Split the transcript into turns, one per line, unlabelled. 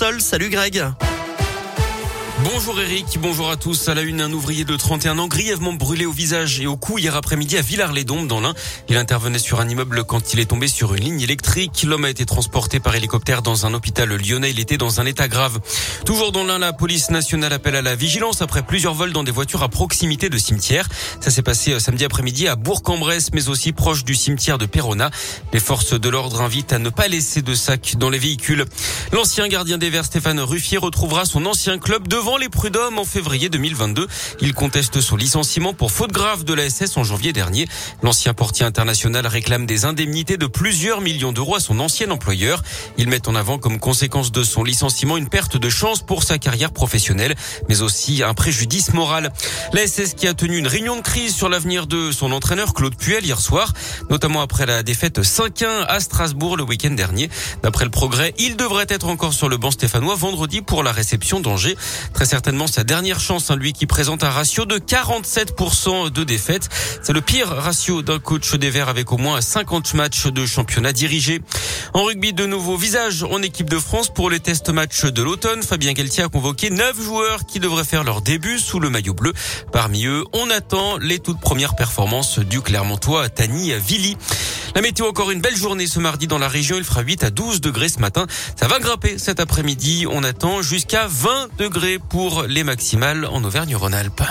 Salut Greg.
Bonjour Eric, bonjour à tous. À la une, un ouvrier de 31 ans grièvement brûlé au visage et au cou hier après-midi à Villars-les-Dombes dans l'Ain. Il intervenait sur un immeuble quand il est tombé sur une ligne électrique. L'homme a été transporté par hélicoptère dans un hôpital lyonnais. Il était dans un état grave. Toujours dans l'Ain, la police nationale appelle à la vigilance après plusieurs vols dans des voitures à proximité de cimetières. Ça s'est passé euh, samedi après-midi à Bourg-en-Bresse, mais aussi proche du cimetière de Perona. Les forces de l'ordre invitent à ne pas laisser de sacs dans les véhicules. L'ancien gardien des Verts, Stéphane Ruffier, retrouvera son ancien club devant les prud'hommes en février 2022. Il conteste son licenciement pour faute grave de la SS en janvier dernier. L'ancien portier international réclame des indemnités de plusieurs millions d'euros à son ancien employeur. Il met en avant comme conséquence de son licenciement une perte de chance pour sa carrière professionnelle, mais aussi un préjudice moral. La SS qui a tenu une réunion de crise sur l'avenir de son entraîneur Claude Puel hier soir, notamment après la défaite 5-1 à Strasbourg le week-end dernier. D'après le progrès, il devrait être encore sur le banc stéphanois vendredi pour la réception d'Angers très certainement sa dernière chance, hein, lui qui présente un ratio de 47% de défaites. C'est le pire ratio d'un coach des Verts avec au moins 50 matchs de championnat dirigés. En rugby, de nouveaux visages en équipe de France pour les tests matchs de l'automne. Fabien Galtier a convoqué 9 joueurs qui devraient faire leur début sous le maillot bleu. Parmi eux, on attend les toutes premières performances du Clermontois Tani Villy. La météo, encore une belle journée ce mardi dans la région. Il fera 8 à 12 degrés ce matin. Ça va grimper cet après-midi. On attend jusqu'à 20 degrés pour les maximales en Auvergne-Rhône-Alpes.